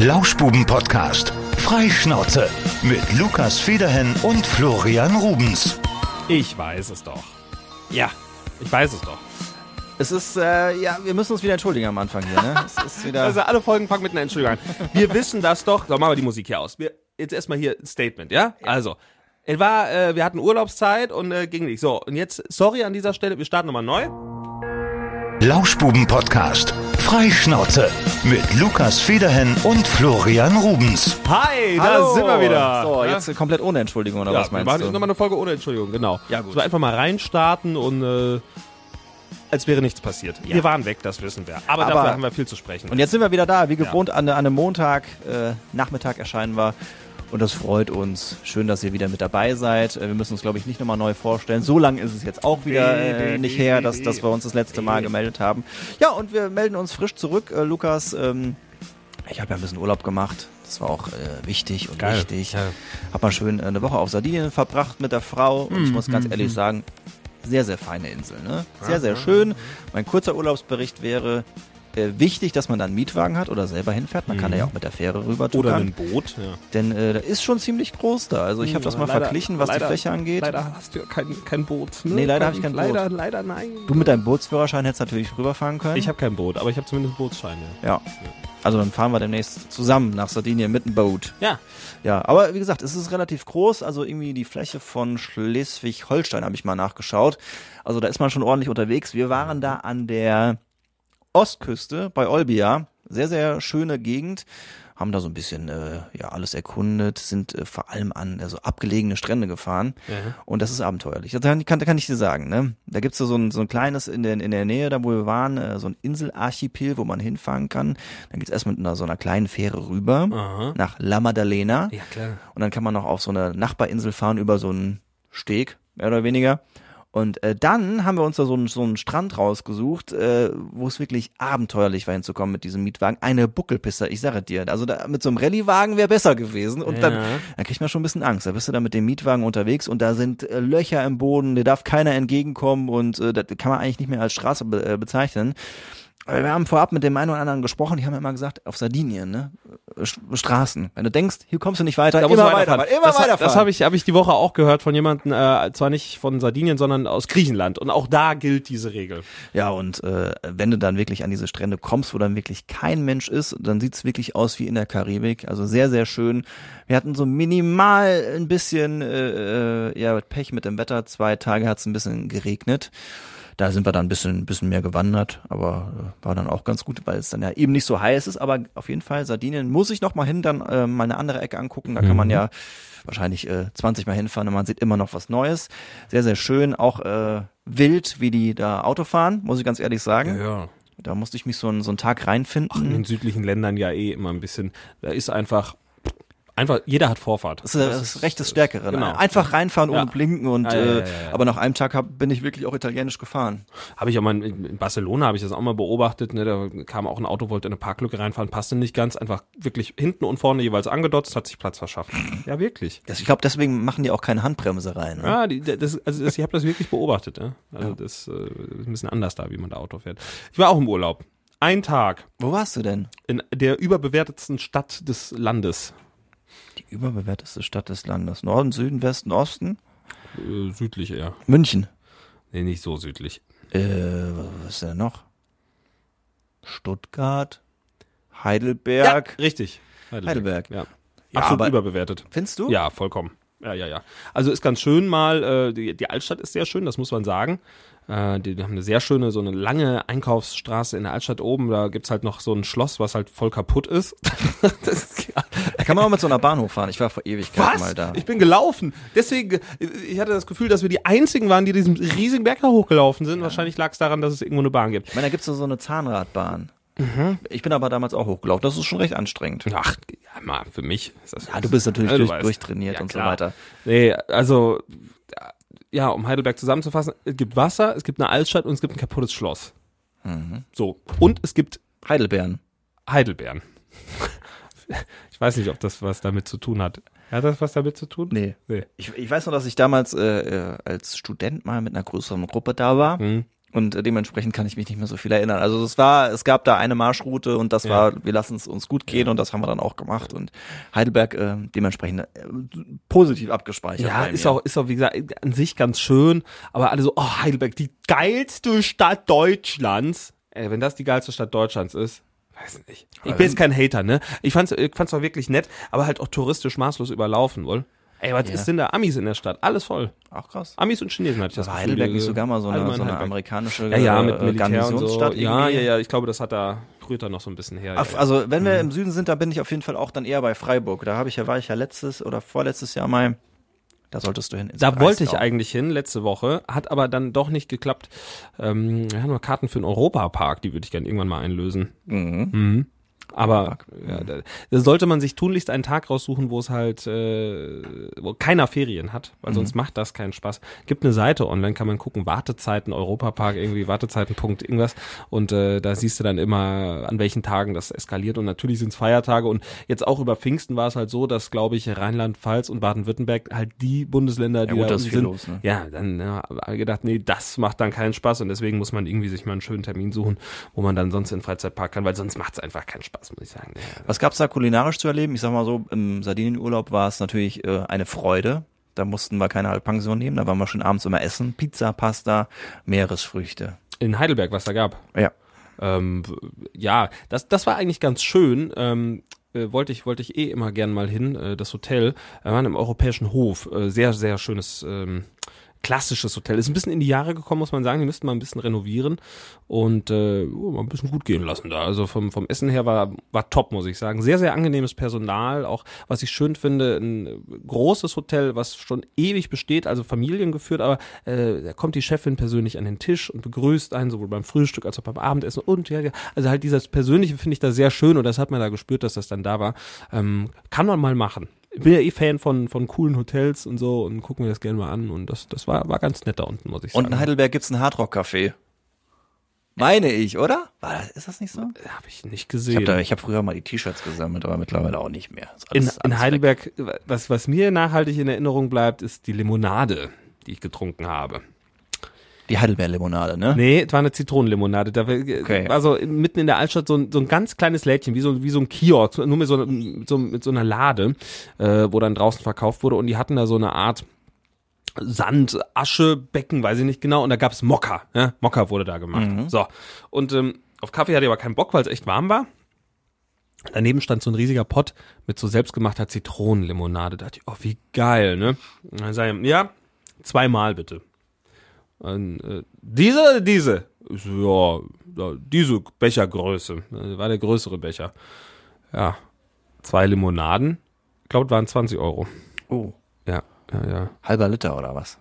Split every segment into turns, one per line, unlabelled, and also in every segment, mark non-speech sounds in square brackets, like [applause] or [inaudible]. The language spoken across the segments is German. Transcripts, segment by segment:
Lauschbuben-Podcast. Freischnauze. Mit Lukas Federhen und Florian Rubens.
Ich weiß es doch. Ja, ich weiß es doch.
Es ist, äh, ja, wir müssen uns wieder entschuldigen am Anfang hier, ne? Es ist wieder.
Also alle Folgen fangen mit einer Entschuldigung an. Wir wissen das doch. So, machen wir die Musik hier aus. Wir, jetzt erstmal hier ein Statement, ja? Also, es war, äh, wir hatten Urlaubszeit und äh, ging nicht. So, und jetzt, sorry an dieser Stelle, wir starten nochmal neu.
Lauschbuben-Podcast. Freischnauze. Mit Lukas Federhen und Florian Rubens.
Hi,
Hallo.
da sind wir wieder.
So,
Ja?
jetzt komplett ohne Entschuldigung, oder
ja,
was
wir
meinst
machen
du?
nochmal eine Folge ohne Entschuldigung, genau.
Ja, gut.
So einfach mal reinstarten und äh, als wäre nichts passiert. Wir waren weg, das wissen wir. Aber,
Aber-
dafür haben wir viel zu sprechen.
Und jetzt sind wir wieder da, wie gewohnt, an, an einem Montag, äh, Nachmittag erscheinen wir. Und das freut uns. Schön, dass ihr wieder mit dabei seid. Äh, Wir müssen uns, glaube ich, nicht nochmal neu vorstellen. So lange ist es jetzt auch wieder äh, nicht her, dass, dass wir uns das letzte Mal gemeldet haben. Ja, und wir melden uns frisch zurück. Äh, Lukas, ähm, ich habe ja ein bisschen Urlaub gemacht. Das war auch äh, wichtig und
Geil.
wichtig.
Ja.
Hab mal schön äh, eine Woche auf Sardinien verbracht mit der Frau. Und ich muss ganz ehrlich sagen, sehr, sehr feine Insel. Ne? Sehr, sehr schön. Mein kurzer Urlaubsbericht wäre äh, wichtig, dass man da einen Mietwagen hat oder selber hinfährt. Man kann ja auch mit der Fähre rüber
Oder
tuckern.
ein Boot. Ja.
Denn äh, das ist schon ziemlich groß da. Also ich habe das mal
Leider-
verglichen, was
leider-
die Fläche angeht.
Leider hast du ja kein, kein Boot. Ne?
Nee, leider hab ich kein Boot.
Leider, leider nein.
Du mit deinem Bootsführerschein hättest natürlich rüberfahren können.
Ich habe kein Boot, aber ich habe zumindest einen Bootsschein. Ja.
ja. Also dann fahren wir demnächst zusammen nach Sardinien mit dem Boot.
ja.
Ja, aber wie gesagt, es ist relativ groß. Also irgendwie die Fläche von Schleswig-Holstein habe ich mal nachgeschaut. Also da ist man schon ordentlich unterwegs. Wir waren da an der Ostküste bei Olbia. Sehr, sehr schöne Gegend. Haben da so ein bisschen äh, ja alles erkundet, sind äh, vor allem an äh, so abgelegene Strände gefahren. Und das ist abenteuerlich. Das kann, kann, kann ich dir sagen. Ne? Da gibt's so, so, ein, so ein kleines in der, in der Nähe, da wo wir waren, äh, so ein Inselarchipel, wo man hinfahren kann. Dann geht's erst mit einer, so einer kleinen Fähre rüber
Aha.
nach La Maddalena.
Ja, klar.
Und dann kann man noch auf so eine Nachbarinsel fahren über so einen Steg, mehr oder weniger. Und äh, dann haben wir uns da so einen, so einen Strand rausgesucht, äh, wo es wirklich abenteuerlich war hinzukommen mit diesem Mietwagen. Eine Buckelpiste, ich sage dir. Also da, mit so einem Rallyewagen wäre besser gewesen. Und dann,
Ja.
dann kriegt man schon ein bisschen Angst. Da bist du da mit dem Mietwagen unterwegs und da sind äh, Löcher im Boden, dir darf keiner entgegenkommen und äh, das kann man eigentlich nicht mehr als Straße be äh, bezeichnen. Wir haben vorab mit dem einen oder anderen gesprochen, die haben immer gesagt, auf Sardinien, ne? St- Straßen. Wenn du denkst, hier kommst du nicht weiter,
Da muss
immer
man
weiterfahren, immer
das,
weiterfahren.
Das habe ich, hab ich die Woche auch gehört von jemandem, äh, zwar nicht von Sardinien, sondern aus Griechenland. Und auch da gilt diese Regel.
Ja, und äh, wenn du dann wirklich an diese Strände kommst, wo dann wirklich kein Mensch ist, dann sieht's wirklich aus wie in der Karibik. Also sehr, sehr schön. Wir hatten so minimal ein bisschen äh, äh, ja, Pech mit dem Wetter. Zwei Tage hat's ein bisschen geregnet. Da sind wir dann ein bisschen, bisschen mehr gewandert, aber äh, war dann auch ganz gut, weil es dann ja eben nicht so heiß ist. Aber auf jeden Fall, Sardinien muss ich noch mal hin, dann äh, mal eine andere Ecke angucken. Da kann man ja wahrscheinlich äh, 20 Mal hinfahren und man sieht immer noch was Neues. Sehr, sehr schön. Auch äh, wild, wie die da Auto fahren, muss ich ganz ehrlich sagen.
Ja.
Da musste ich mich so, einen- so einen Tag reinfinden.
In den südlichen Ländern ja eh immer ein bisschen. Da ist einfach, einfach, jeder hat Vorfahrt.
das ist das, das Recht des Stärkeren.
Genau.
Einfach reinfahren ohne
Ja.
blinken und
Ja, ja, ja,
äh,
ja, ja.
aber nach einem Tag hab, bin ich wirklich auch italienisch gefahren.
Habe ich auch mal in, in Barcelona habe ich das auch mal beobachtet. Ne, da kam auch ein Auto, wollte in eine Parklücke reinfahren, passte nicht ganz, einfach wirklich hinten und vorne jeweils angedotzt, hat sich Platz verschafft. Ja, wirklich.
Das, ich glaube, deswegen machen die auch keine Handbremse rein. Ne?
Ja, die, das, also ich habe das wirklich beobachtet. Ja? Also das äh, ist ein bisschen anders da, wie man da Auto fährt. Ich war auch im Urlaub. Ein Tag
Wo warst du denn?
in der überbewertetsten Stadt des Landes.
Die überbewerteste Stadt des Landes. Norden, Süden, Westen, Osten?
Äh, südlich eher.
München.
Nee, nicht so südlich.
Äh, was ist denn noch? Stuttgart? Heidelberg?
richtig.
Heidelberg.
Ja.
Ja,
Absolut überbewertet.
Findest du?
Ja, vollkommen. Ja, ja, ja. Also ist ganz schön mal, äh, die, die Altstadt ist sehr schön, das muss man sagen. Äh, die, die haben eine sehr schöne, so eine lange Einkaufsstraße in der Altstadt oben. Da gibt's halt noch so ein Schloss, was halt voll kaputt ist. [laughs] das ist ja,
Da kann man auch mit so einer Bahnhof fahren. Ich war vor Ewigkeiten
was?
mal da.
Ich bin gelaufen. Deswegen, ich hatte das Gefühl, dass wir die einzigen waren, die diesen riesigen Berg da hochgelaufen sind. Wahrscheinlich lag es daran, dass es irgendwo eine Bahn gibt.
Ich meine, da gibt's so so eine Zahnradbahn.
Mhm.
Ich bin aber damals auch hochgelaufen. Das ist schon recht anstrengend.
Ach, ja, mal, für mich ist das.
Ja, du bist natürlich
Ja, du
durch, durchtrainiert
Ja,
und
klar.
so weiter.
Nee, also, ja, um Heidelberg zusammenzufassen, es gibt Wasser, es gibt eine Altstadt und es gibt ein kaputtes Schloss.
Mhm.
So. Und es gibt
Heidelbeeren.
Heidelbeeren. [laughs] ich weiß nicht, ob das was damit zu tun hat. Hat das was damit zu tun?
Nee.
Nee.
Ich, ich weiß noch, dass ich damals äh, äh, als Student mal mit einer größeren Gruppe da war.
Hm.
Und äh, dementsprechend kann ich mich nicht mehr so viel erinnern. Also es war, es gab da eine Marschroute und das
Ja.
war, wir lassen es uns gut gehen und das haben wir dann auch gemacht. Und Heidelberg äh, dementsprechend äh, positiv abgespeichert.
Ja, ist auch, ist auch, wie gesagt, an sich ganz schön, aber alle so, oh, Heidelberg, die geilste Stadt Deutschlands. Ey, wenn das die geilste Stadt Deutschlands ist, weiß nicht. Ich bin jetzt kein Hater, ne? Ich fand's, ich fand's auch wirklich nett, aber halt auch touristisch maßlos überlaufen, wohl. Ey, was
Ja.
ist denn da? Amis in der Stadt, alles voll.
auch krass.
Amis und Chinesen hatte ich das
War
Gefühl.
Heidelberg nicht sogar mal so eine, so eine amerikanische
Ja, ja, mit
äh,
und so.
Garnisonsstadt
Ja, ja, ja, ich glaube, das hat da rührt da noch so ein bisschen her.
Auf-. Also wenn
Mhm.
wir im Süden sind, da bin ich auf jeden Fall auch dann eher bei Freiburg. Da habe ich ja, war ich ja letztes oder vorletztes Jahr mal. Da solltest du hin.
Da wollte ich
Breisgau.
eigentlich hin letzte Woche, hat aber dann doch nicht geklappt. Ähm, wir haben noch Karten für den Europapark, die würde ich gerne irgendwann mal einlösen.
Mhm.
Mhm. Aber ja, da, sollte man sich tunlichst einen Tag raussuchen, wo es halt, äh, wo keiner Ferien hat, weil sonst macht das keinen Spaß. Gibt eine Seite online, kann man gucken, Wartezeiten, Europapark, irgendwie Wartezeiten.punkt irgendwas. Und äh, da siehst du dann immer, an welchen Tagen das eskaliert. Und natürlich sind es Feiertage. Und jetzt auch über Pfingsten war es halt so, dass glaube ich Rheinland-Pfalz und Baden-Württemberg halt die Bundesländer, die
gut,
da sind,
los, ne?
ja, dann ja, gedacht, nee, das macht dann keinen Spaß. Und deswegen muss man irgendwie sich mal einen schönen Termin suchen, wo man dann sonst in den Freizeitpark kann, weil sonst macht es einfach keinen Spaß, muss ich sagen.
Was gab's da kulinarisch zu erleben? Ich sag mal so, im Sardinienurlaub war es natürlich äh, eine Freude. Da mussten wir keine Halbpension nehmen, da waren wir schon abends immer essen. Pizza, Pasta, Meeresfrüchte.
in Heidelberg, was da gab.
Ja.
Ähm, ja, das, das war eigentlich ganz schön. Ähm, äh, wollte ich wollte ich eh immer gern mal hin, äh, das Hotel. Wir waren im Europäischen Hof. Äh, sehr, sehr schönes, ähm, klassisches Hotel. Ist ein bisschen in die Jahre gekommen, muss man sagen. Die müssten mal ein bisschen renovieren und äh, oh, mal ein bisschen gut gehen lassen da. Also vom, vom Essen her war, war top, muss ich sagen. Sehr, sehr angenehmes Personal. Auch, was ich schön finde, ein großes Hotel, was schon ewig besteht, also familiengeführt, aber äh, da kommt die Chefin persönlich an den Tisch und begrüßt einen, sowohl beim Frühstück als auch beim Abendessen und ja, ja, also halt dieses Persönliche finde ich da sehr schön und das hat man da gespürt, dass das dann da war. Ähm, kann man mal machen. Ich bin ja eh Fan von, von coolen Hotels und so und gucken wir das gerne mal an und das, das war, war ganz nett da unten, muss ich
Und
sagen.
in Heidelberg gibt's ein Hardrock-Café. Meine ich, oder? War das, ist das nicht so?
Habe ich nicht
Ich
gesehen.
habe ich hab früher mal die T-Shirts gesammelt, aber mittlerweile auch nicht mehr.
In,
alles-
in
weg.
Heidelberg, was, was mir nachhaltig in Erinnerung bleibt, ist die Limonade, die ich getrunken habe.
Die Heidelbeer-Limonade, ne?
Nee, es war eine Zitronenlimonade. Da
Okay.
war so mitten in der Altstadt so ein, so ein ganz kleines Lädchen, wie so, wie so ein Kiosk, nur mit so, mit so, mit so einer Lade, äh, wo dann draußen verkauft wurde. Und die hatten da so eine Art Sand, Asche, Becken, weiß ich nicht genau. Und da gab's Mokka. Ja? Mokka wurde da gemacht. So. Und ähm, auf Kaffee hatte ich aber keinen Bock, weil es echt warm war. Daneben stand so ein riesiger Pott mit so selbstgemachter Zitronenlimonade. Da dachte ich, oh, wie geil, ne? Und dann sag ich, ja, zweimal bitte. Und, äh, diese oder diese? So, ja, ja, diese Bechergröße. Das war der größere Becher. Ja, zwei Limonaden. Ich glaube, waren 20 Euro.
Oh,
Ja, ja, ja.
halber Liter oder was?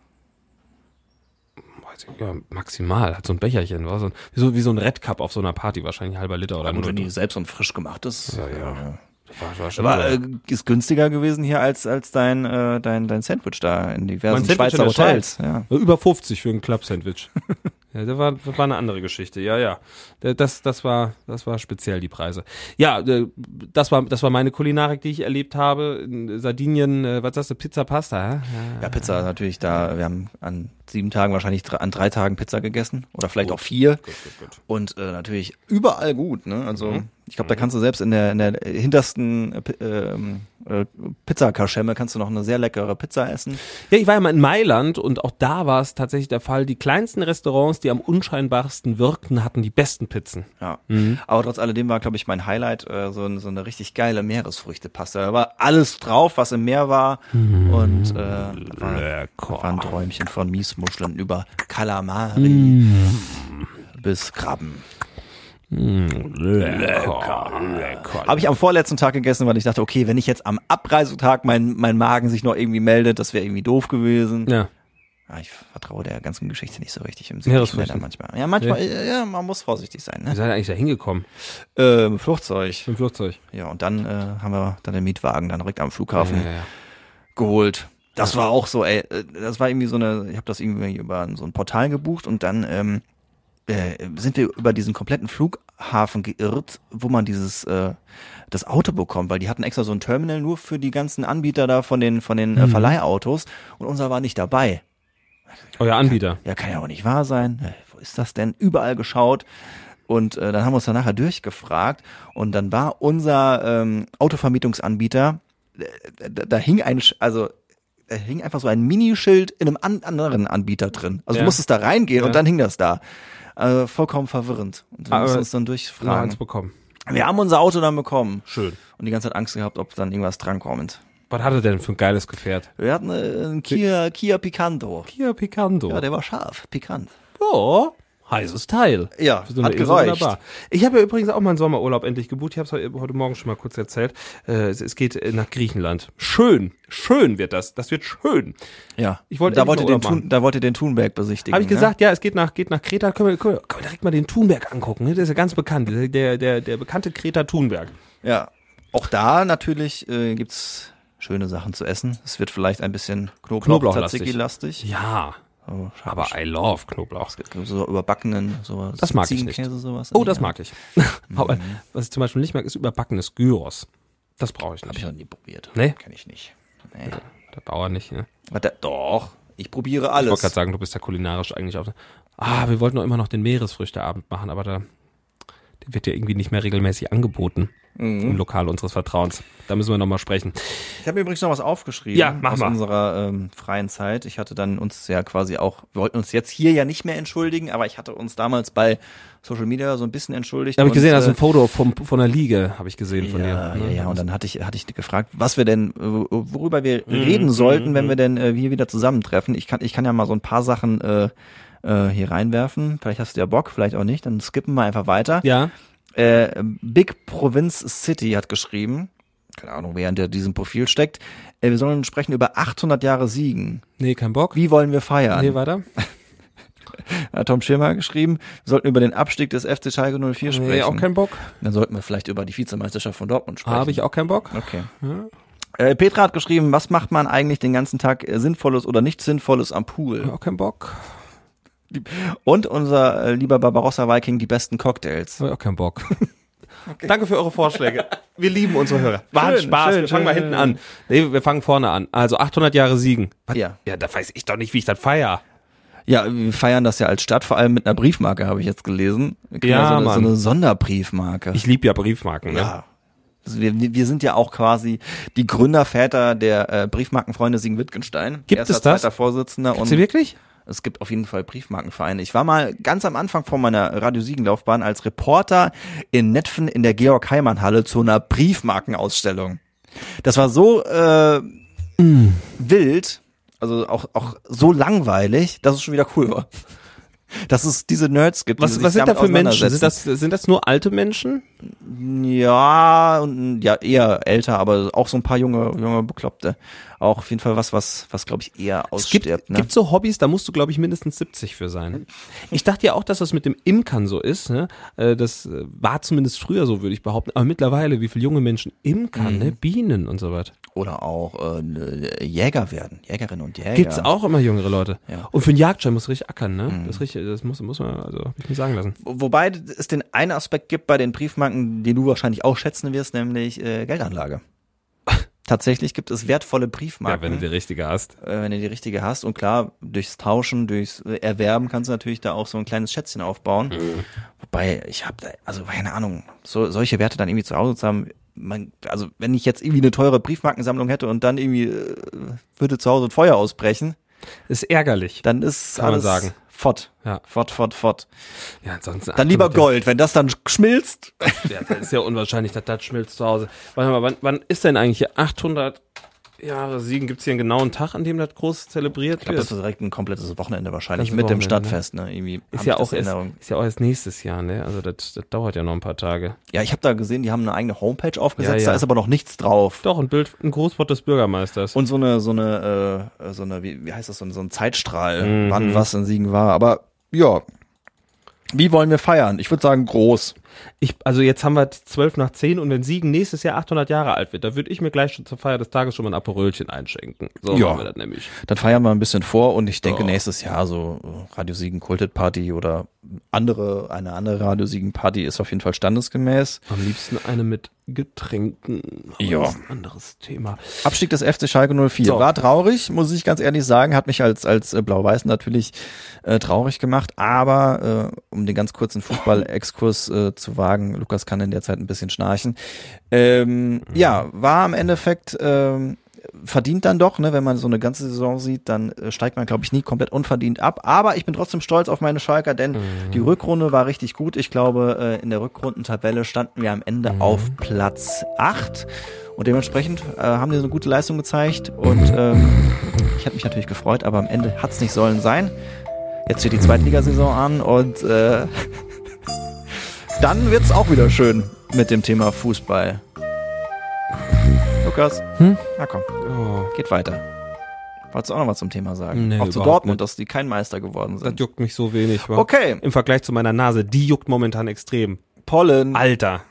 Ja maximal. Hat so ein Becherchen. War so ein, wie, so, wie so ein Red Cup auf so einer Party. Wahrscheinlich ein halber Liter oder
Und wenn
nur.
die selbst und frisch gemacht ist.
Ja, ja. War, war
Aber
so.
äh, ist günstiger gewesen hier als als dein äh, dein dein Sandwich da in diversen Schweizer Hotels. Ja.
Über 50 für ein Club-Sandwich. [laughs] ja, das war, das war eine andere Geschichte. Ja, ja. Das, das war, das war speziell die Preise. Ja, äh, das war, das war meine Kulinarik, die ich erlebt habe. In Sardinien, äh, was sagst du, Pizza, Pasta, hä?
ja, Pizza natürlich da. Wir haben an sieben Tagen wahrscheinlich an drei Tagen Pizza gegessen oder vielleicht auch vier.
Gut, gut, gut.
Und äh, natürlich überall gut. Ne? Also
Mhm.
ich glaube, da kannst du selbst in der in der hintersten äh, ähm, äh, Pizzakaschemme kannst du noch eine sehr leckere Pizza essen.
Ja, ich war ja mal in Mailand und auch da war es tatsächlich der Fall. Die kleinsten Restaurants, die am unscheinbarsten wirkten, hatten die besten Pizzen.
Ja.
Mhm.
Aber trotz alledem war, glaube ich, mein Highlight äh, so, so eine richtig geile Meeresfrüchtepasta. Da war alles drauf, was im Meer war. Und äh, war, war ein Träumchen von Miesmuscheln über Kalamari bis Krabben.
Lecker, lecker.
Habe ich am vorletzten Tag gegessen, weil ich dachte, okay, wenn ich jetzt am Abreisetag mein, mein Magen sich noch irgendwie meldet, das wäre irgendwie doof gewesen.
Ja.
Ja, ich vertraue der ganzen Geschichte nicht so richtig im
Meeresfrüchten.
Ländern manchmal. Ja, manchmal, äh, ja, man muss vorsichtig sein.
Wie
Ne?
seid ihr eigentlich da hingekommen?
Ähm, Flugzeug.
Im Flugzeug.
Ja, und dann äh, haben wir dann den Mietwagen dann direkt am Flughafen
Ja, ja, ja.
geholt. Das war auch so, ey, äh, das war irgendwie so eine, ich habe das irgendwie über so ein Portal gebucht und dann ähm, äh, sind wir über diesen kompletten Flughafen geirrt, wo man dieses äh, das Auto bekommt, weil die hatten extra so ein Terminal nur für die ganzen Anbieter da von den von den äh, Verleihautos und unser war nicht dabei.
Euer Anbieter.
Ja, kann ja auch nicht wahr sein. Äh, wo ist das denn? Überall geschaut. Und äh, dann haben wir uns dann nachher durchgefragt. Und dann war unser ähm, Autovermietungsanbieter, äh, da, da hing ein, also da hing einfach so ein Minischild in einem an, anderen Anbieter drin. Also
Ja.
du musstest da reingehen
Ja.
und dann hing das da. Also vollkommen verwirrend. Und wir
Aber
mussten uns dann
Noch eins
durchfragen.
bekommen.
Wir haben unser Auto dann bekommen.
Schön.
Und die ganze Zeit Angst gehabt, ob dann irgendwas drankommt.
Was hat er denn für ein geiles Gefährt?
Wir hatten äh, einen Kia, Kia Picanto.
Kia Picanto.
Ja, der war scharf, pikant.
Ja, heißes Teil.
Ja,
so
hat gereicht.
wunderbar. Ich habe ja übrigens auch meinen Sommerurlaub endlich gebucht. Ich habe es heute, Morgen schon mal kurz erzählt. Äh, es, geht äh, nach Griechenland. Schön, schön wird das. Das wird schön.
Ja.
Ich wollte
da
endlich
wollt ihr
mal
den. Thun, da wollt ihr den Thunberg besichtigen.
Habe ich
ne?
gesagt, ja, es geht nach, geht nach Kreta. Können wir, können, wir, können wir direkt mal den Thunberg angucken. Ne? Der ist ja ganz bekannt. Der, der, der, bekannte Kreta Thunberg.
Ja. Auch da natürlich äh, gibt's schöne Sachen zu essen. Es wird vielleicht ein bisschen Knoblauch,
Knoblauchlastig.
Tzatziki-lastig.
Ja,
Oh,
aber I love Knoblauch.
so überbackenen, sowas.
Das mag ich nicht.
Sowas.
Oh, das mag ich. [laughs] Aber was ich zum Beispiel nicht mag, ist überbackenes Gyros. Das brauche ich
Hab ich
nicht.
noch nie probiert.
Nee?
Kenn ich nicht. Nee.
Der Bauer nicht, ne?
Warte, doch. Ich probiere
Ich
alles.
wollte gerade sagen, du bist ja kulinarisch eigentlich auf. Ah, wir wollten doch immer noch den Meeresfrüchteabend machen, aber da der wird ja irgendwie nicht mehr regelmäßig angeboten im Lokal unseres Vertrauens. Da müssen wir nochmal sprechen.
Ich habe mir übrigens noch was aufgeschrieben
Ja, mach
aus
mal.
unserer ähm, freien Zeit. Ich hatte dann uns ja quasi auch, wir wollten uns jetzt hier ja nicht mehr entschuldigen, aber ich hatte uns damals bei Social Media so ein bisschen entschuldigt.
Da habe ich gesehen, das ist
äh,
ein Foto vom, von der Liege, habe ich gesehen von
ja,
dir.
ja, ja, und dann hatte ich, hatte ich gefragt, was wir denn, worüber wir
Mhm,
reden sollten, wenn wir denn äh, hier wieder zusammentreffen. Ich kann, ich kann ja mal so ein paar Sachen äh, äh, hier reinwerfen. Vielleicht hast du ja Bock, vielleicht auch nicht. Dann skippen wir einfach weiter.
Ja,
Äh, Big Province City hat geschrieben, keine Ahnung, wer hinter diesem Profil steckt, äh, wir sollen sprechen über 800 Jahre Siegen.
nee, kein Bock.
Wie wollen wir feiern?
Nee, weiter? [laughs]
Hat Tom Schirmer geschrieben, wir sollten über den Abstieg des FC Schalke 04 sprechen.
Nee, auch kein Bock.
Dann sollten wir vielleicht über die Vizemeisterschaft von Dortmund sprechen.
Habe ich auch keinen Bock.
Okay. Äh, Petra hat geschrieben, was macht man eigentlich den ganzen Tag äh, Sinnvolles oder nicht Sinnvolles am Pool?
Auch keinen Bock.
Und unser äh, lieber Barbarossa Viking, die besten Cocktails.
Habe ich auch keinen Bock. [laughs] Danke für eure Vorschläge. Wir lieben unsere Hörer. War
Schön,
Spaß.
schön,
wir fangen
schön,
mal hinten an. Nee, wir fangen vorne an. Also 800 Jahre Siegen. Was?
Ja.
Ja, da weiß ich doch nicht, wie ich das feier.
Ja, wir feiern das ja als Stadt, vor allem mit einer Briefmarke, habe ich jetzt gelesen.
Ja,
so, eine, so eine Sonderbriefmarke.
Ich liebe ja Briefmarken, ne?
ja. Also wir, wir sind ja auch quasi die Gründerväter der äh, Briefmarkenfreunde Siegen-Wittgenstein.
Gibt
Erster,
es das?
zweiter Vorsitzender.
Gibt's die wirklich?
Es gibt auf jeden Fall Briefmarkenvereine. Ich war mal ganz am Anfang von meiner Radio Siegen-Laufbahn als Reporter in Netfen in der Georg-Heimann-Halle zu einer Briefmarkenausstellung. Das war so äh, wild, also auch, auch so langweilig, dass es schon wieder cool war. Dass es diese Nerds gibt.
Was, was sind da für Menschen? Sind das, sind das nur alte Menschen?
Ja, und ja, eher älter, aber auch so ein paar junge, junge Bekloppte. Auch auf jeden Fall was, was, was glaube ich eher
Es gibt,
ausstirbt. ne?
gibt so Hobbys, da musst du, glaube ich, mindestens 70 für sein. Ich dachte ja auch, dass das mit dem Imkern so ist. Ne? Äh, Das äh, war zumindest früher so, würde ich behaupten. Aber mittlerweile, wie viele junge Menschen imkern,
Mhm.
ne? Bienen und so weiter.
Oder auch äh, ne, Jäger werden, Jägerinnen und Jäger.
Gibt's auch immer jüngere Leute.
Ja. Mhm.
Und für einen Jagdschein musst du richtig ackern, ne? Das, ist richtig, das muss, muss man, also hab ich mir sagen lassen.
Wobei es den einen Aspekt gibt bei den Briefmarken, den du wahrscheinlich auch schätzen wirst, nämlich äh, Geldanlage. [laughs] Tatsächlich gibt es wertvolle Briefmarken,
Ja, wenn du die richtige hast.
äh, wenn du die richtige hast. Und klar, durchs Tauschen, durchs äh, Erwerben kannst du natürlich da auch so ein kleines Schätzchen aufbauen. Wobei, ich habe, also keine Ahnung, so, solche Werte dann irgendwie zu Hause zu haben, man, also wenn ich jetzt irgendwie eine teure Briefmarkensammlung hätte und dann irgendwie äh, würde zu Hause ein Feuer ausbrechen,
Ist ärgerlich.
dann ist
Kann man
alles
sagen.
fort.
Ja.
Fort, fort, fort.
Ja, ansonsten.
Dann lieber
800
Gold, wenn das dann schmilzt.
Ja, das ist ja unwahrscheinlich, dass das schmilzt zu Hause. Warte mal, wann, wann ist denn eigentlich hier 800 Jahre Siegen? Gibt's hier einen genauen Tag, an dem das groß zelebriert
Ich glaube, das
wird?
ist direkt ein komplettes Wochenende wahrscheinlich mit dem
Wochenende,
Stadtfest. Ne? Irgendwie
Ist ja, auch erst,
Erinnerung.
ist ja auch erst nächstes Jahr, ne? Also das, das dauert ja noch ein paar Tage.
Ja, ich habe da gesehen, die haben eine eigene Homepage aufgesetzt,
Ja, ja.
da ist aber noch nichts drauf.
Doch, ein Bild, ein Großwort des Bürgermeisters.
Und so eine, so eine, äh, so eine, wie, wie heißt das, so ein, so ein Zeitstrahl,
Mhm.
wann was in Siegen war. Aber ja, wie wollen wir feiern? Ich würde sagen groß.
Ich, also jetzt haben wir 12 nach 10 und wenn Siegen nächstes Jahr 800 Jahre alt wird, da würde ich mir gleich schon zur Feier des Tages schon mal ein Aperölchen einschenken. So
Ja.
machen wir das nämlich.
Dann feiern wir ein bisschen vor und ich denke
Ja.
nächstes Jahr so äh, Radio Siegen Kultet Party oder andere, eine andere Radio Siegen Party ist auf jeden Fall standesgemäß.
Am liebsten eine mit Getränken. Aber
Ja.
das ist ein anderes Thema.
Abstieg des FC Schalke 04.
So.
War traurig, muss ich ganz ehrlich sagen, hat mich als, als äh, Blau-Weiß natürlich äh, traurig gemacht, aber äh, um den ganz kurzen Fußball-Exkurs äh, zu wagen, Lukas kann in der Zeit ein bisschen schnarchen. Ähm, ja, war im Endeffekt ähm, verdient dann doch, ne, wenn man so eine ganze Saison sieht, dann äh, steigt man, glaube ich, nie komplett unverdient ab. Aber ich bin trotzdem stolz auf meine Schalker, denn die Rückrunde war richtig gut. Ich glaube, äh, in der Rückrundentabelle standen wir am Ende auf Platz 8. Und dementsprechend äh, haben die so eine gute Leistung gezeigt. Und ähm, ich hätte mich natürlich gefreut, aber am Ende hat es nicht sollen sein. Jetzt steht die Zweitligasaison an und äh, [laughs] dann wird's auch wieder schön mit dem Thema Fußball. Lukas,
Hm?
na komm,
Oh,
geht weiter. Wolltest du auch noch was zum Thema sagen?
Nee,
auch zu Dortmund,
nicht.
dass die kein Meister geworden
das
sind.
juckt mich so wenig.
Okay,
Im Vergleich zu meiner Nase, die juckt momentan extrem.
Pollen.
Alter.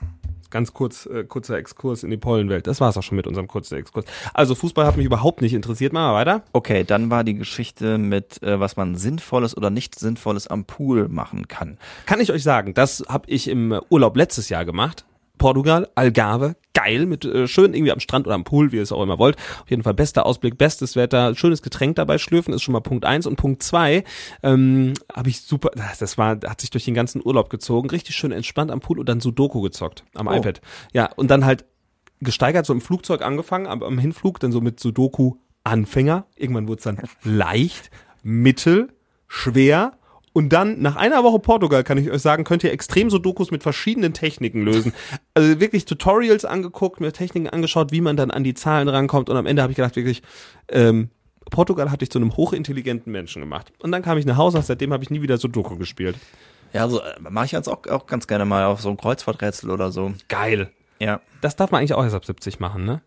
Ganz kurz, äh, kurzer Exkurs in die Pollenwelt. Das war's auch schon mit unserem kurzen Exkurs. Also Fußball hat mich überhaupt nicht interessiert. Machen wir weiter.
Okay, dann war die Geschichte mit, äh, was man Sinnvolles oder nicht Sinnvolles am Pool machen kann.
Kann ich euch sagen, das habe ich im Urlaub letztes Jahr gemacht. Portugal, Algarve, geil, mit äh, schön irgendwie am Strand oder am Pool, wie ihr es auch immer wollt. Auf jeden Fall bester Ausblick, bestes Wetter, schönes Getränk dabei schlürfen, ist schon mal Punkt eins Und Punkt zwei ähm, habe ich super, das war, hat sich durch den ganzen Urlaub gezogen, richtig schön entspannt am Pool und dann Sudoku gezockt am
Oh.
iPad. Ja, und dann halt gesteigert, so im Flugzeug angefangen, am, am Hinflug, dann so mit Sudoku Anfänger. Irgendwann wurde es dann [laughs] leicht, mittel, schwer. Und dann, nach einer Woche Portugal, kann ich euch sagen, könnt ihr extrem Sudokus mit verschiedenen Techniken lösen. Also wirklich Tutorials angeguckt, mir Techniken angeschaut, wie man dann an die Zahlen rankommt. Und am Ende habe ich gedacht, wirklich, ähm, Portugal hatte ich zu einem hochintelligenten Menschen gemacht. Und dann kam ich nach Hause, seitdem habe ich nie wieder Sudoku gespielt.
Ja, also äh, mache ich jetzt auch, auch ganz gerne mal auf so ein Kreuzworträtsel oder so.
Geil.
Ja.
Das darf man eigentlich auch erst ab 70 machen, ne?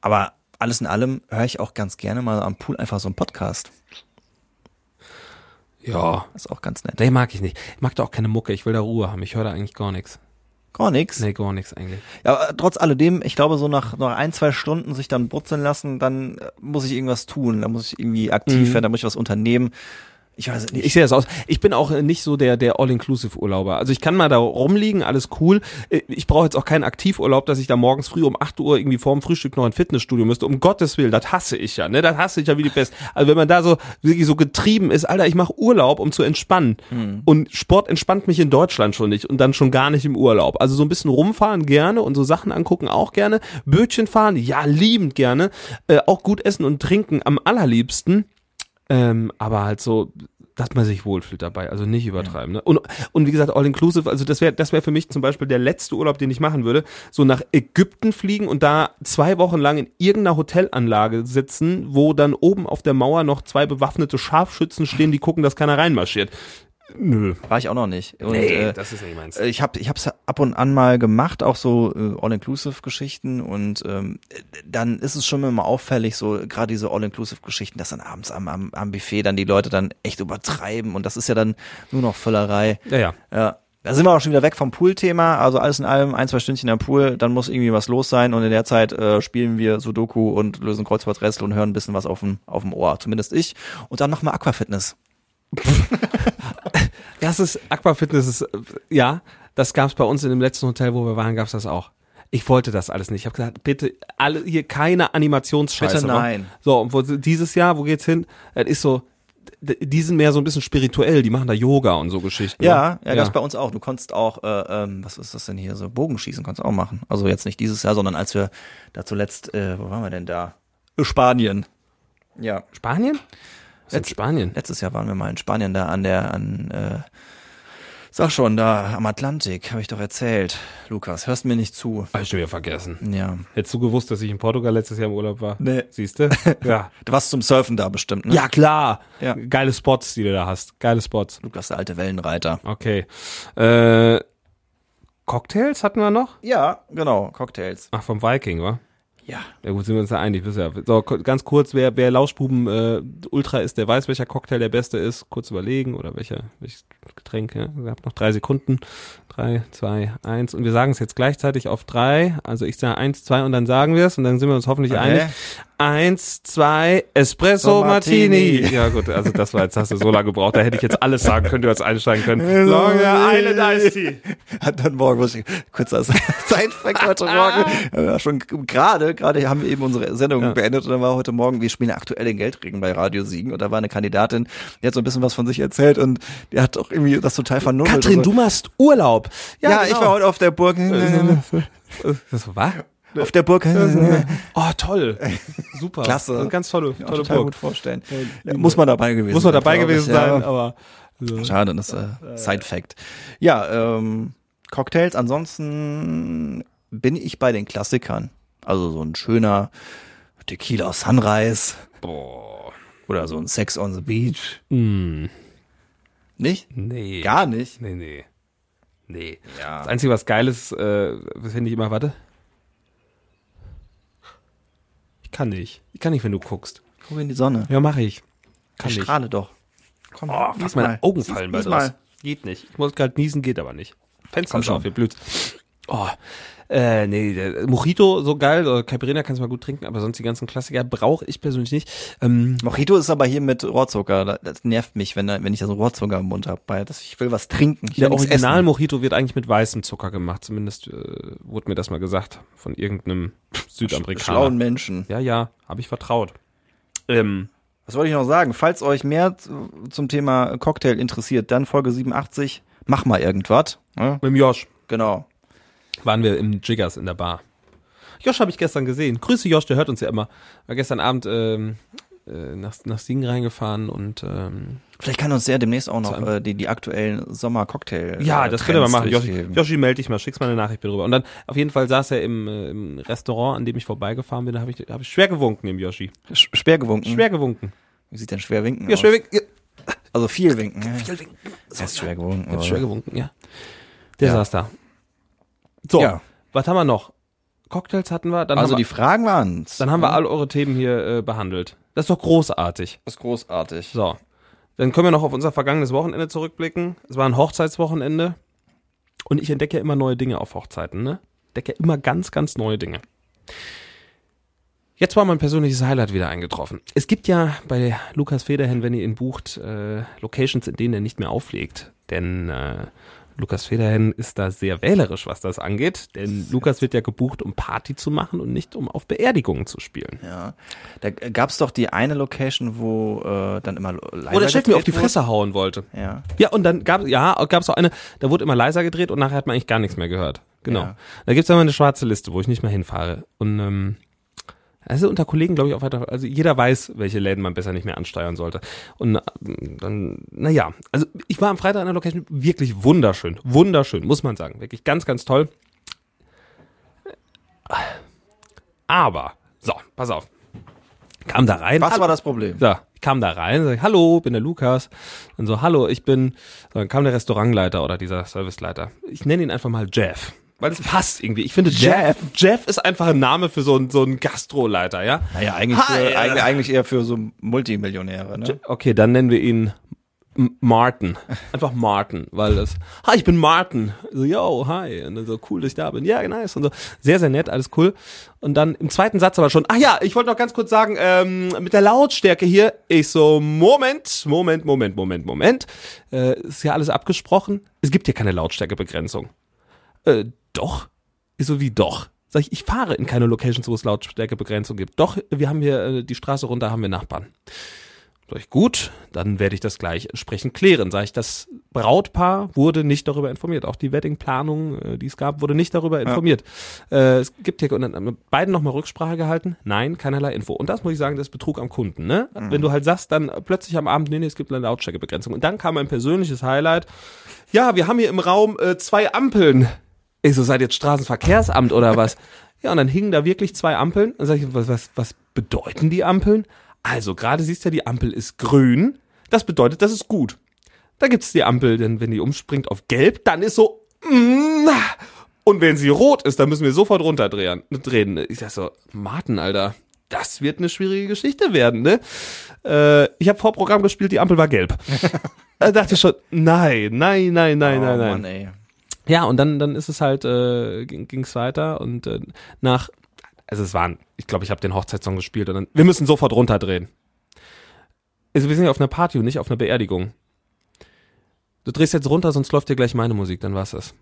Aber alles in allem höre ich auch ganz gerne mal am Pool einfach so einen Podcast.
Ja.
Das ist auch ganz nett.
Nee, mag ich nicht. Ich mag da auch keine Mucke, ich will da Ruhe haben. Ich höre da eigentlich gar nichts.
Gar nix.
Nee, gar nichts eigentlich.
Ja, aber trotz alledem, ich glaube, so nach, nach ein, zwei Stunden sich dann brutzeln lassen, dann äh, muss ich irgendwas tun. Da muss ich irgendwie aktiv
Mhm.
werden, da muss ich was unternehmen. Ich weiß es nicht.
Ich sehe das aus. Ich bin auch nicht so der, der All-Inclusive-Urlauber. Also ich kann mal da rumliegen, alles cool. Ich brauche jetzt auch keinen Aktivurlaub, dass ich da morgens früh um 8 Uhr irgendwie vorm Frühstück noch ein Fitnessstudio müsste. Um Gottes Willen, das hasse ich ja. Ne? Das hasse ich ja wie die Pest. Also wenn man da so wirklich so getrieben ist, Alter, ich mache Urlaub, um zu entspannen. Und Sport entspannt mich in Deutschland schon nicht und dann schon gar nicht im Urlaub. Also so ein bisschen rumfahren gerne und so Sachen angucken auch gerne. Bötchen fahren, ja, liebend gerne. Äh, auch gut essen und trinken am allerliebsten. Ähm, aber halt so, dass man sich wohlfühlt dabei, also nicht übertreiben. Ne? Und, und wie gesagt, all inclusive, also das wäre das wäre für mich zum Beispiel der letzte Urlaub, den ich machen würde, so nach Ägypten fliegen und da zwei Wochen lang in irgendeiner Hotelanlage sitzen, wo dann oben auf der Mauer noch zwei bewaffnete Scharfschützen stehen, die gucken, dass keiner reinmarschiert. Nö.
War ich auch noch nicht. Und, äh,
das ist nicht meins.
ich habe ich hab's ab und an mal gemacht, auch so äh, All-Inclusive-Geschichten und ähm, äh, dann ist es schon immer auffällig, so gerade diese All-Inclusive-Geschichten, dass dann abends am, am, am Buffet dann die Leute dann echt übertreiben und das ist ja dann nur noch Völlerei.
Ja, ja.
Ja. Da sind wir auch schon wieder weg vom Pool-Thema. Also alles in allem ein, zwei Stündchen am Pool, dann muss irgendwie was los sein und in der Zeit äh, spielen wir Sudoku und lösen Kreuzworträtsel und hören ein bisschen was auf dem, auf dem Ohr. Zumindest ich. Und dann nochmal Aquafitness. [laughs]
Das ist Aquafitness ist äh, ja, das gab's bei uns in dem letzten Hotel, wo wir waren, gab's das auch. Ich wollte das alles nicht. Ich habe gesagt, bitte alle hier keine Animationsscheiße.
Bitte nein.
So, und wo, dieses Jahr, wo geht's hin? Es ist so die sind mehr so ein bisschen spirituell, die machen da Yoga und so Geschichten.
Ja, ja,
ne?
das bei uns auch. Du konntest auch, äh, ähm, was ist das denn hier, so Bogenschießen konntest du auch machen. Also jetzt nicht dieses Jahr, sondern als wir da zuletzt, äh, wo waren wir denn da? Spanien. Ja.
Spanien? In Spanien?
Letztes Jahr waren wir mal in Spanien da an der, an, äh, sag schon, da am Atlantik, habe ich doch erzählt. Lukas, hörst mir nicht zu.
Hab ich schon wieder vergessen.
Ja.
Hättest du gewusst, dass ich in Portugal letztes Jahr im Urlaub war?
Nee.
Siehst du? [laughs] Ja.
Du warst zum Surfen da bestimmt, ne?
ja, klar.
Ja.
Geile Spots, die du da hast. Geile Spots.
Lukas, der alte Wellenreiter.
Okay. Äh, Cocktails hatten wir noch?
Ja, genau, Cocktails.
Ach, vom Viking, wa?
Ja.
Ja gut, sind wir uns da einig. ihr. So, ganz kurz, wer, wer Lauschbuben äh, Ultra ist, der weiß, welcher Cocktail der beste ist. Kurz überlegen oder welcher, welches Getränk. Ja? Ihr habt noch drei Sekunden. Drei, zwei, eins. Und wir sagen es jetzt gleichzeitig auf drei. Also ich sage eins, zwei und dann sagen wir es und dann sind wir uns hoffentlich
Okay.
einig. Eins, zwei, Espresso
So,
Martini.
Martini.
Ja gut, also das war jetzt, hast du so lange gebraucht. Da hätte ich jetzt alles sagen können, du hättest einsteigen können. Long Island Iced Tea.
Hat dann morgen muss ich kurz als [laughs] Zeitfact heute Morgen. [laughs] Ja, schon gerade, gerade haben wir eben unsere Sendung
Ja.
beendet und dann war heute Morgen, wir spielen aktuell den Geldregen bei Radio Siegen und da war eine Kandidatin, die hat so ein bisschen was von sich erzählt und die hat auch irgendwie das total vernummelt.
Katrin,
und so.
du machst Urlaub.
Ja, ich war heute auf der Burg.
Das war?
auf der Burg.
Oh, toll. Super.
Klasse.
Und ganz tolle,
Ja,
tolle
total
Burg.
gut vorstellen. Muss man dabei gewesen
Muss man
sein,
dabei gewesen
ich, ja.
sein, aber also,
Schade, das ist äh, Side Fact. Ja, ähm, Cocktails. Ansonsten bin ich bei den Klassikern. Also so ein schöner Tequila Sunrise
boah.
oder so ein Sex on the Beach.
Hm,
Nicht?
nee.
Gar nicht.
Nee, nee. Nee.
Ja.
Das Einzige, was geil ist, äh, was finde ich immer, warte. Ich kann nicht. Ich kann nicht, wenn du guckst.
Guck in die Sonne.
Ja, mache ich. Kann
Ich
nicht.
strahle doch. Komm,
Oh, fast meine. Augen fallen bei
mal.
Geht nicht. Ich muss gerade niesen, geht aber nicht. Fenster
Komm
ist
schon.
auf, ihr blöd. Oh, äh, nee, Mojito, so geil, oder Caipirinha kannst du mal gut trinken, aber sonst die ganzen Klassiker brauche ich persönlich nicht. Ähm,
Mojito ist aber hier mit Rohrzucker. Da- Das nervt mich, wenn, wenn ich da so Rohrzucker im Mund habe. Ich will was trinken. Ich
der Original
essen.
Mojito wird eigentlich mit weißem Zucker gemacht, zumindest äh, wurde mir das mal gesagt von irgendeinem Südamerikaner.
Schlauen Menschen.
Ja, ja, habe ich vertraut. Ähm,
Was wollte ich noch sagen? Falls euch mehr zu- zum Thema Cocktail interessiert, dann Folge 87. Mach mal irgendwas. Ne?
mit dem Josh
Genau.
Waren wir im Jiggers in der Bar. Josh habe ich gestern gesehen. Grüße Josh, der hört uns ja immer. War gestern Abend ähm, äh, nach, nach Siegen reingefahren und ähm,
Vielleicht kann uns der demnächst auch noch äh, die, die aktuellen Sommer-Cocktail.
ja,
äh,
das können wir machen. Joshi. Joshi, melde dich mal, schick's mal eine Nachricht bitte rüber. Und dann auf jeden Fall saß er im, äh, im Restaurant, an dem ich vorbeigefahren bin, da habe ich, hab ich schwer gewunken dem Yoshi.
Sch- Schwer gewunken.
Schwer gewunken.
Wie sieht denn schwer winken
Ja,
aus?
schwer winken. Ja,
Also viel winken. [laughs] Ja.
viel winken.
Das heißt schwer gewunken.
Schwer gewunken, ja. Der
Ja.
saß da. So,
Ja.
was haben wir noch? Cocktails hatten wir, dann
Also
haben
die
wir,
Fragen waren's.
dann haben wir all eure Themen hier äh, behandelt. Das ist doch großartig.
Das ist großartig.
So. Dann können wir noch auf unser vergangenes Wochenende zurückblicken. Es war ein Hochzeitswochenende. Und ich entdecke ja immer neue Dinge auf Hochzeiten, ne? Entdecke immer ganz, ganz neue Dinge. Jetzt war mein persönliches Highlight wieder eingetroffen. Es gibt ja bei Lukas Federhen, wenn ihr ihn bucht, äh, Locations, in denen er nicht mehr auflegt. Denn äh, Lukas Federhen ist da sehr wählerisch, was das angeht. Denn Lukas wird ja gebucht, um Party zu machen und nicht um auf Beerdigungen zu spielen.
Ja. Da gab's doch die eine Location, wo äh, dann immer leiser
Wo der Chef mir auf die Fresse hauen wollte.
wurde. Ja.
Ja, und dann gab ja, gab's auch eine, da wurde immer leiser gedreht und nachher hat man eigentlich gar nichts mehr gehört. Genau.
Ja.
Da gibt's immer eine schwarze Liste, wo ich nicht mehr hinfahre. Und ähm, also unter Kollegen, glaube ich, auch weiter, also jeder weiß, welche Läden man besser nicht mehr ansteuern sollte. Und ähm, dann, naja, also ich war am Freitag an der Location wirklich wunderschön, wunderschön, muss man sagen. Wirklich ganz, ganz toll. Aber, so, pass auf. Kam da rein.
Was war das Problem?
so, ich kam da rein, sag hallo, bin der Lukas. Und so, hallo, ich bin, so, dann kam der Restaurantleiter oder dieser Serviceleiter. Ich nenne ihn einfach mal Jeff. Weil es passt irgendwie. Ich finde Jeff, Jeff ist einfach ein Name für so einen, so einen Gastroleiter, ja?
Naja, eigentlich,
Hi,
für,
äh.
eigentlich, eher für so Multimillionäre, ne?
Okay, dann nennen wir ihn Martin. Einfach Martin, weil das, hi, ich bin Martin. So, yo, hi. Und dann so, cool, dass ich da bin. Ja, nice. Und so, sehr, sehr nett, alles cool. Und dann im zweiten Satz aber schon, ach ja, ich wollte noch ganz kurz sagen, ähm, mit der Lautstärke hier, ich so, Moment, Moment, Moment, Moment, Moment. Äh, ist ja alles abgesprochen. Es gibt hier keine Lautstärkebegrenzung. Äh, doch? Ich so, wie doch? Sag ich, ich fahre in keine Locations, wo es Lautstärkebegrenzung gibt. Doch, wir haben hier äh, die Straße runter, haben wir Nachbarn. Sag ich, gut, dann werde ich das gleich entsprechend klären. Sag ich, das Brautpaar wurde nicht darüber informiert. Auch die Weddingplanung, äh, die es gab, wurde nicht darüber informiert. Äh, es gibt hier, und dann haben beiden nochmal Rücksprache gehalten. Nein, keinerlei Info. Und das muss ich sagen, das ist Betrug am Kunden. Ne? Wenn du halt sagst, dann plötzlich am Abend, nee, nee, es gibt eine Lautstärkebegrenzung. Und dann kam ein persönliches Highlight. Ja, wir haben hier im Raum äh, zwei Ampeln. Ich so, seid jetzt Straßenverkehrsamt oder was? Ja, und dann hingen da wirklich zwei Ampeln. Dann sag ich, was, was, was bedeuten die Ampeln? Also, gerade siehst du ja, die Ampel ist grün. Das bedeutet, das ist gut. Da gibt's die Ampel, denn wenn die umspringt auf gelb, dann ist so, mm, Und wenn sie rot ist, dann müssen wir sofort runterdrehen. Drehen. Ich sag so, Martin, Alter, das wird eine schwierige Geschichte werden, ne? Äh, ich habe Vorprogramm gespielt, die Ampel war gelb. [laughs] da dachte ich schon, nein, nein, nein, nein,
oh,
nein, nein.
Mann, ey.
Ja, und dann, dann ist es halt, äh, ging es weiter und äh, nach, also es waren, ich glaube, ich habe den Hochzeitssong gespielt und dann, wir müssen sofort runterdrehen. Also wir sind ja auf einer Party und nicht auf einer Beerdigung. Du drehst jetzt runter, sonst läuft dir gleich meine Musik, dann war's das.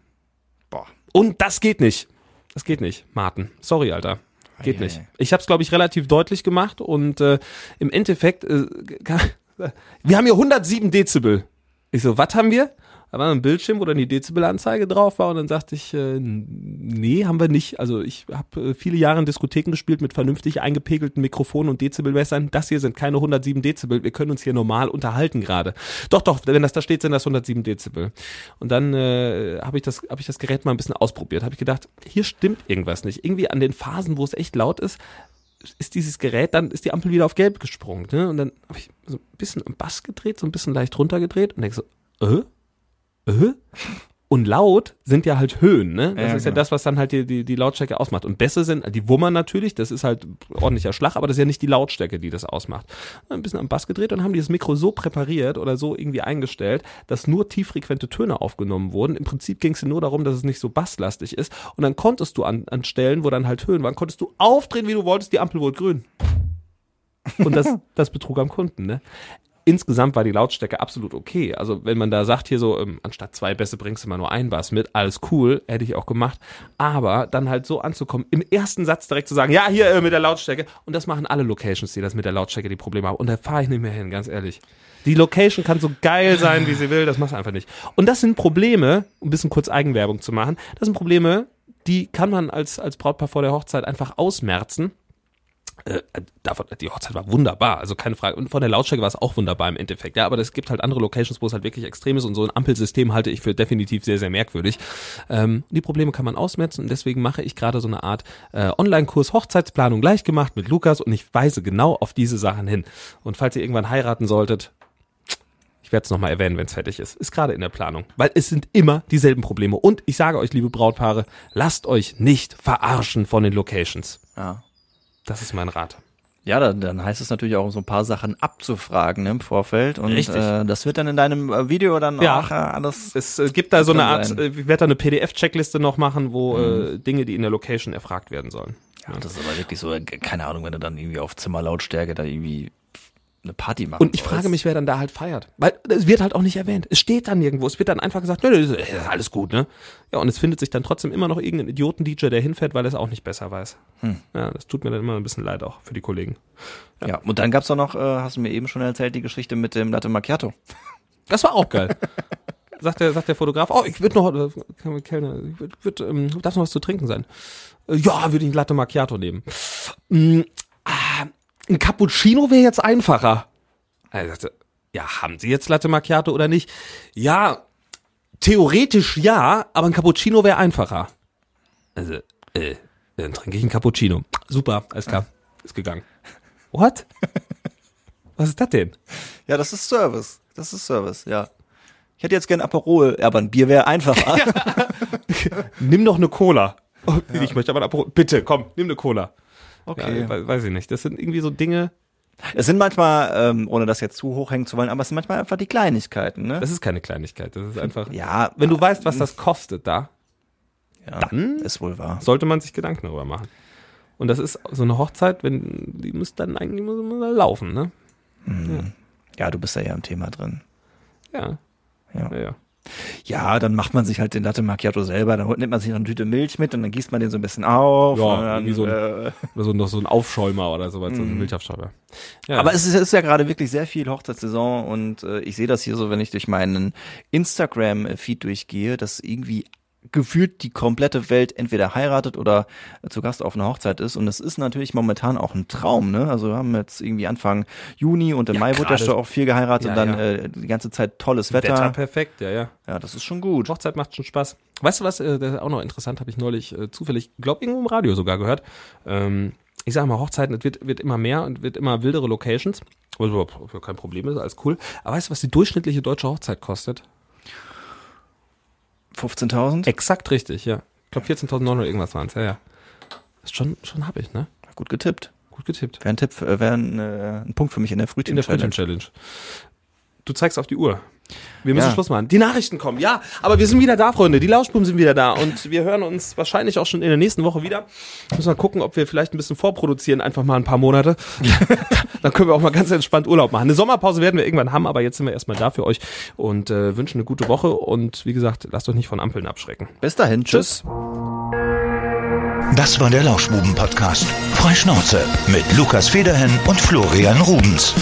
Boah.
Und das geht nicht. Das geht nicht, Martin. Sorry, Alter. Geht
Ei,
nicht.
ei, ei.
Ich habe es, glaube ich, relativ deutlich gemacht und äh, im Endeffekt, äh, [laughs] wir haben hier 107 Dezibel. Ich so, was haben wir? Da war ein Bildschirm, wo dann die Dezibelanzeige drauf war und dann sagte ich, äh, nee, haben wir nicht. Also ich habe äh, viele Jahre in Diskotheken gespielt mit vernünftig eingepegelten Mikrofonen und Dezibelmessern. Das hier sind keine 107 Dezibel. Wir können uns hier normal unterhalten gerade. Doch, doch, wenn das da steht, sind das 107 Dezibel. Und dann äh, habe ich das, habe ich das Gerät mal ein bisschen ausprobiert. Habe ich gedacht, hier stimmt irgendwas nicht. Irgendwie an den Phasen, wo es echt laut ist, ist dieses Gerät, dann ist die Ampel wieder auf gelb gesprungen. Ne? Und dann habe ich so ein bisschen am Bass gedreht, so ein bisschen leicht runtergedreht und denke so, äh? Äh? Und laut sind ja halt Höhen, ne? Das
Ja,
ist ja
genau.
das, was dann halt die, die, die Lautstärke ausmacht. Und Bässe sind, die Wummern natürlich, das ist halt ordentlicher Schlag, aber das ist ja nicht die Lautstärke, die das ausmacht. Ein bisschen am Bass gedreht und haben die das Mikro so präpariert oder so irgendwie eingestellt, dass nur tieffrequente Töne aufgenommen wurden. Im Prinzip ging es nur darum, dass es nicht so basslastig ist. Und dann konntest du an, an Stellen, wo dann halt Höhen waren, konntest du aufdrehen, wie du wolltest, die Ampel wurde grün. Und das, [laughs] das betrug am Kunden, ne? Insgesamt war die Lautstärke absolut okay. Also wenn man da sagt, hier so, ähm, anstatt zwei Bässe bringst du mal nur einen Bass mit, alles cool, hätte ich auch gemacht. Aber dann halt so anzukommen, im ersten Satz direkt zu sagen, ja, hier äh, mit der Lautstärke. Und das machen alle Locations, die das mit der Lautstärke die Probleme haben. Und da fahre ich nicht mehr hin, ganz ehrlich. Die Location kann so geil sein, wie sie will, das machst du einfach nicht. Und das sind Probleme, um ein bisschen kurz Eigenwerbung zu machen, das sind Probleme, die kann man als, als Brautpaar vor der Hochzeit einfach ausmerzen äh, davon, die Hochzeit war wunderbar, also keine Frage. Und von der Lautstärke war es auch wunderbar im Endeffekt. Ja, aber es gibt halt andere Locations, wo es halt wirklich extrem ist und so ein Ampelsystem halte ich für definitiv sehr, sehr merkwürdig. Ähm, die Probleme kann man ausmerzen und deswegen mache ich gerade so eine Art äh, Online-Kurs Hochzeitsplanung gleich gemacht mit Lukas und ich weise genau auf diese Sachen hin. Und falls ihr irgendwann heiraten solltet, ich werde es nochmal erwähnen, wenn es fertig ist. Ist gerade in der Planung. Weil es sind immer dieselben Probleme. Und ich sage euch, liebe Brautpaare, lasst euch nicht verarschen von den Locations.
Ja.
Das ist mein Rat.
Ja, dann, dann heißt es natürlich auch so ein paar Sachen abzufragen ne, im Vorfeld und
Richtig.
äh, das wird dann in deinem äh, Video dann
Ja.
auch äh, alles.
Es äh, gibt da so eine Art,
sein.
äh, ich werde da eine PDF-Checkliste noch machen, wo äh, Dinge, die in der Location erfragt werden sollen.
Ja, das ist aber wirklich so, äh, keine Ahnung, wenn du dann irgendwie auf Zimmerlautstärke da irgendwie eine Party machst.
Und ich frage mich, wer dann da halt feiert. Weil es wird halt auch nicht erwähnt. Es steht dann nirgendwo. Es wird dann einfach gesagt, nö, nö, alles gut, ne? Ja, und es findet sich dann trotzdem immer noch irgendein Idioten-DJ, der hinfährt, weil er es auch nicht besser weiß. Ja, das tut mir dann immer ein bisschen leid auch für die Kollegen.
Ja, und dann gab's auch noch, äh, hast du mir eben schon erzählt, die Geschichte mit dem Latte Macchiato.
Das war auch geil. [laughs] sagt, der, sagt der Fotograf, oh, ich würde noch, äh, Kellner, ich würd, würd, ähm, darf noch was zu trinken sein? Äh, Ja, würde ich ein Latte Macchiato nehmen. Ein Cappuccino wäre jetzt einfacher. Er sagte, ja, haben Sie jetzt Latte Macchiato oder nicht? Ja, theoretisch ja, aber ein Cappuccino wäre einfacher. Also, äh, dann trinke ich ein Cappuccino. Super, alles klar. Ist gegangen. What? [laughs] Was ist das denn?
Ja, das ist Service. Das ist Service, ja. Ich hätte jetzt gern Aperol, aber ein Bier wäre einfacher. [laughs]
Nimm doch eine Cola. [laughs] Oh, Ich möchte aber ein Aperol. Bitte, komm, nimm eine Cola.
Okay.
Ja, we- weiß ich nicht. Das sind irgendwie so Dinge.
Es sind manchmal, ähm, ohne das jetzt zu hoch hängen zu wollen, aber es sind manchmal einfach die Kleinigkeiten, ne?
Das ist keine Kleinigkeit. Das ist einfach.
ja,
Wenn du weißt, was das kostet da,
ja,
dann
ist wohl wahr.
sollte man sich Gedanken darüber machen. Und das ist so eine Hochzeit, wenn die muss dann eigentlich muss immer laufen, ne?
Ja, du bist ja ja im Thema drin.
Ja.
Ja.
Ja, ja.
Ja, dann macht man sich halt den Latte Macchiato selber, dann nimmt man sich noch eine Tüte Milch mit und dann gießt man den so ein bisschen auf.
Ja, irgendwie so ein-
äh,
Oder so noch so ein Aufschäumer oder sowas, so ein Milchaufschäumer. Ja.
Aber es ist, es ist ja gerade wirklich sehr viel Hochzeitssaison und äh, ich sehe das hier so, wenn ich durch meinen Instagram-Feed durchgehe, dass irgendwie gefühlt die komplette Welt entweder heiratet oder zu Gast auf einer Hochzeit ist. Und es ist natürlich momentan auch ein Traum, ne? Also wir haben jetzt irgendwie Anfang Juni und im
Ja,
Mai wird ja schon auch viel geheiratet
Ja,
und dann
ja.
Äh, die ganze Zeit tolles Wetter.
Wetter perfekt, ja, ja.
Ja, das ist schon gut.
Hochzeit macht schon Spaß. Weißt du was, äh, das ist auch noch interessant, habe ich neulich äh, zufällig, glaube irgendwo im Radio sogar gehört. Ähm, ich sage mal, Hochzeiten, es wird, wird immer mehr und wird immer wildere Locations. Was überhaupt kein Problem ist, alles cool. Aber weißt du, was die durchschnittliche deutsche Hochzeit kostet?
15.000?
Exakt richtig, ja. Ich glaube 14.900 irgendwas waren es, ja, ja. Ist schon, schon hab ich, ne?
Gut getippt.
Gut getippt.
Wäre ein Tipp, äh, wäre ein, äh, ein Punkt für mich in der
In der
Frühteam-Challenge.
Du zeigst auf die Uhr. Wir müssen
Ja.
Schluss machen. Die Nachrichten kommen, ja. Aber wir sind wieder da, Freunde. Die Lauschbuben sind wieder da. Und wir hören uns wahrscheinlich auch schon in der nächsten Woche wieder. Müssen wir gucken, ob wir vielleicht ein bisschen vorproduzieren, einfach mal ein paar Monate. [laughs] Dann können wir auch mal ganz entspannt Urlaub machen. Eine Sommerpause werden wir irgendwann haben, aber jetzt sind wir erstmal da für euch und äh, wünschen eine gute Woche. Und wie gesagt, lasst euch nicht von Ampeln abschrecken.
Bis dahin. Tschüss.
Das war der Lauschbuben-Podcast. Freischnauze mit Lukas Federhen und Florian Rubens.